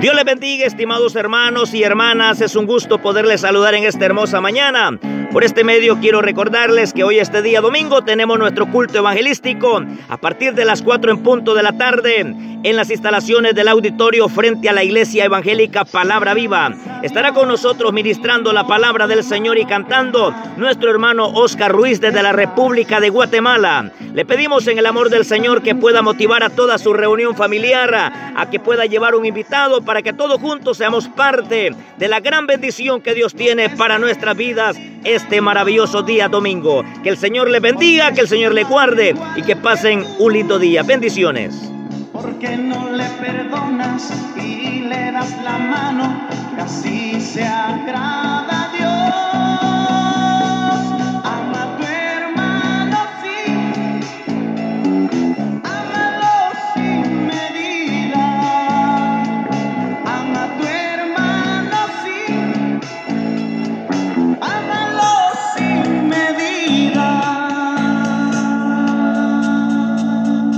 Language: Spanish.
Dios les bendiga, estimados hermanos y hermanas. Es un gusto poderles saludar en esta hermosa mañana. Por este medio quiero recordarles que hoy este día domingo tenemos nuestro culto evangelístico a partir de las 4 en punto de la tarde en las instalaciones del auditorio frente a la iglesia evangélica Palabra Viva. Estará con nosotros ministrando la palabra del Señor y cantando nuestro hermano Oscar Ruiz desde la República de Guatemala. Le pedimos en el amor del Señor que pueda motivar a toda su reunión familiar, a que pueda llevar un invitado para que todos juntos seamos parte de la gran bendición que Dios tiene para nuestras vidas este maravilloso día domingo. Que el Señor le bendiga, que el Señor le guarde y que pasen un lindo día. Bendiciones. Porque no le perdonas y le das la mano.